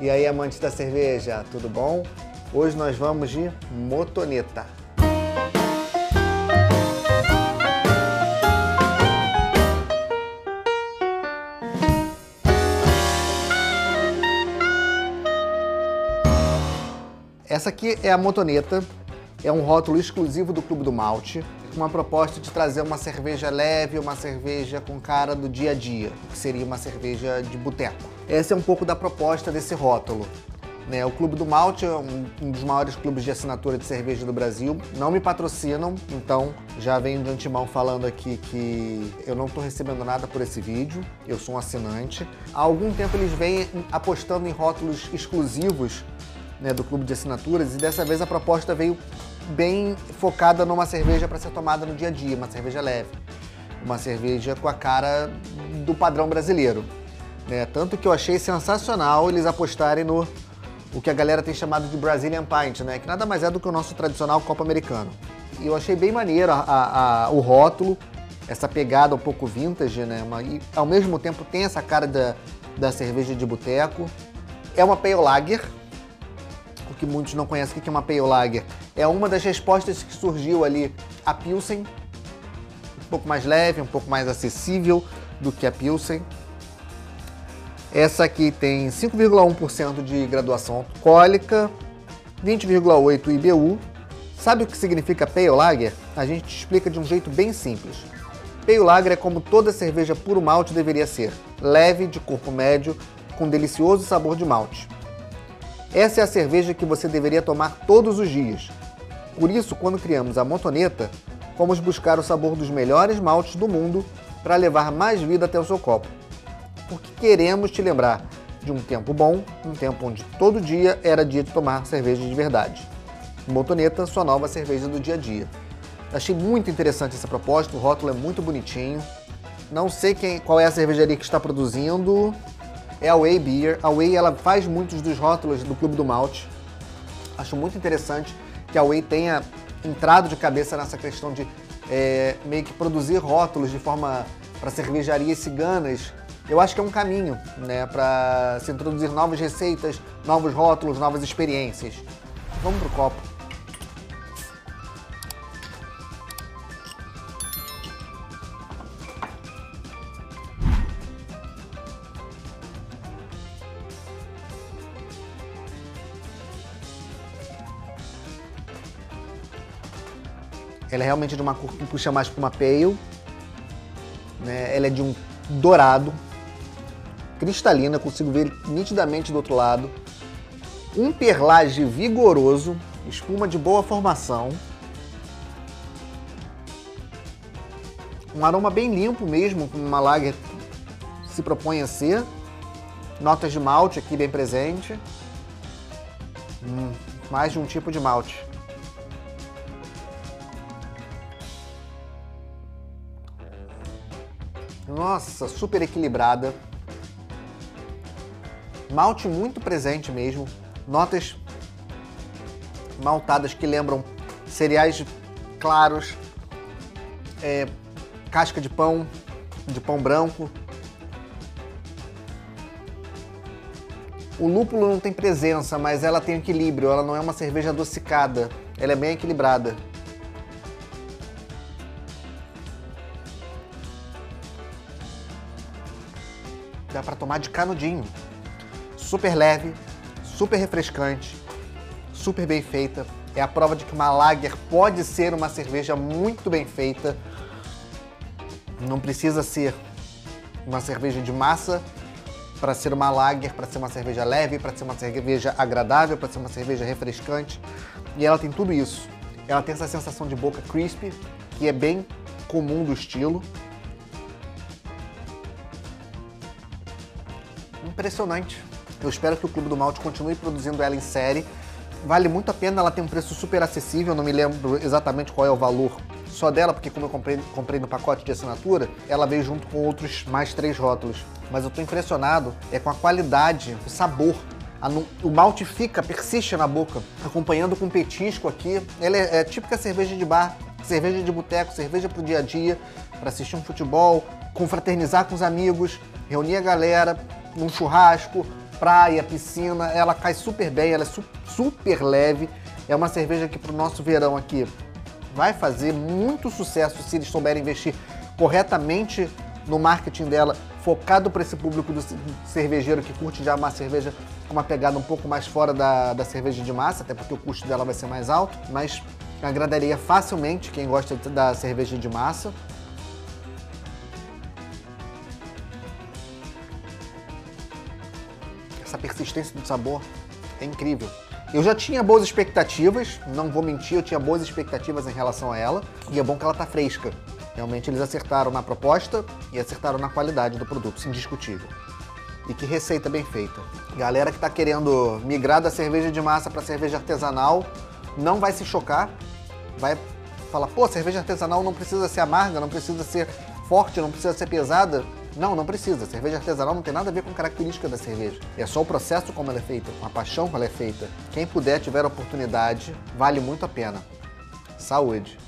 E aí, amantes da cerveja, tudo bom? Hoje nós vamos de motoneta. Essa aqui é a motoneta, é um rótulo exclusivo do Clube do Malte, uma proposta de trazer uma cerveja leve, uma cerveja com cara do dia a dia, que seria uma cerveja de boteco. Essa é um pouco da proposta desse rótulo. Né? O Clube do Malte é um, um, dos maiores clubes de assinatura de cerveja do Brasil. Não me patrocinam, então já venho de antemão falando aqui que eu não estou recebendo nada por esse vídeo. Eu sou um assinante. Há algum tempo eles vêm apostando em rótulos exclusivos né, do clube de assinaturas e dessa vez a proposta veio bem focada numa cerveja para ser tomada no dia a dia, uma cerveja leve, uma cerveja com a cara do padrão brasileiro. Né? Tanto que eu achei sensacional eles apostarem no o que a galera tem chamado de Brazilian Pint, né? que nada mais é do que o nosso tradicional copo americano. E eu achei bem maneiro a, a, a, o rótulo, essa pegada um pouco vintage, né? E ao mesmo tempo tem essa cara da, da cerveja de boteco. É uma Pale Lager, que muitos não conhecem o que é uma Pale Lager. É uma das respostas que surgiu ali a Pilsen, um pouco mais leve, um pouco mais acessível do que a Pilsen. Essa aqui tem 5,1% de graduação alcoólica, 20,8% IBU. Sabe o que significa Pale Lager? A gente te explica de um jeito bem simples. Pale Lager é como toda cerveja puro malte deveria ser, leve, de corpo médio, com delicioso sabor de malte. Essa é a cerveja que você deveria tomar todos os dias. Por isso, quando criamos a Montoneta, fomos buscar o sabor dos melhores maltes do mundo para levar mais vida até o seu copo porque queremos te lembrar de um tempo bom, um tempo onde todo dia era dia de tomar cerveja de verdade. Motoneta, sua nova cerveja do dia a dia. Achei muito interessante essa proposta, o rótulo é muito bonitinho. Não sei quem, qual é a cervejaria que está produzindo. É a Way Beer. A Way ela faz muitos dos rótulos do Clube do Malte. Acho muito interessante que a Way tenha entrado de cabeça nessa questão de é, meio que produzir rótulos de forma para cervejarias ciganas eu acho que é um caminho, né, para se introduzir novas receitas, novos rótulos, novas experiências. Vamos pro copo. Ela é realmente de uma cor que puxa mais para uma pale. Né? Ela é de um dourado, cristalina, consigo ver nitidamente do outro lado. Um perlage vigoroso, espuma de boa formação. Um aroma bem limpo mesmo, como uma lager se propõe a ser. Notas de malte aqui bem presente. Hum, mais de um tipo de malte. Nossa, super equilibrada malte muito presente mesmo, notas maltadas que lembram cereais claros, é, casca de pão, de pão branco. O lúpulo não tem presença, mas ela tem equilíbrio, ela não é uma cerveja adocicada, ela é bem equilibrada. Dá para tomar de canudinho super leve, super refrescante, super bem feita. É a prova de que uma lager pode ser uma cerveja muito bem feita. Não precisa ser uma cerveja de massa para ser uma lager, para ser uma cerveja leve, para ser uma cerveja agradável, para ser uma cerveja refrescante. E ela tem tudo isso. Ela tem essa sensação de boca crispy, que é bem comum do estilo. Impressionante. Eu espero que o Clube do Malte continue produzindo ela em série. Vale muito a pena, ela tem um preço super acessível, não me lembro exatamente qual é o valor só dela, porque como eu comprei, comprei no pacote de assinatura, ela veio junto com outros mais três rótulos. Mas eu tô impressionado é com a qualidade, o sabor. O malte fica, persiste na boca, acompanhando com petisco aqui. Ela é, é típica cerveja de bar, cerveja de boteco, cerveja pro dia a dia, para assistir um futebol, confraternizar com os amigos, reunir a galera num churrasco, praia, piscina, ela cai super bem, ela é su super leve. É uma cerveja que pro nosso verão aqui vai fazer muito sucesso se eles souberem investir corretamente no marketing dela, focado para esse público do cervejeiro que curte já uma cerveja com uma pegada um pouco mais fora da, da cerveja de massa, até porque o custo dela vai ser mais alto, mas agradaria facilmente quem gosta da cerveja de massa. Essa persistência do sabor é incrível. Eu já tinha boas expectativas, não vou mentir, eu tinha boas expectativas em relação a ela, e é bom que ela tá fresca. Realmente eles acertaram na proposta e acertaram na qualidade do produto, é indiscutível. E que receita bem feita. Galera que está querendo migrar da cerveja de massa para cerveja artesanal, não vai se chocar, vai falar, pô, cerveja artesanal não precisa ser amarga, não precisa ser forte, não precisa ser pesada. Não, não precisa. Cerveja artesanal não tem nada a ver com característica da cerveja. É só o processo como ela é feita, com a paixão como ela é feita. Quem puder, tiver a oportunidade, vale muito a pena. Saúde!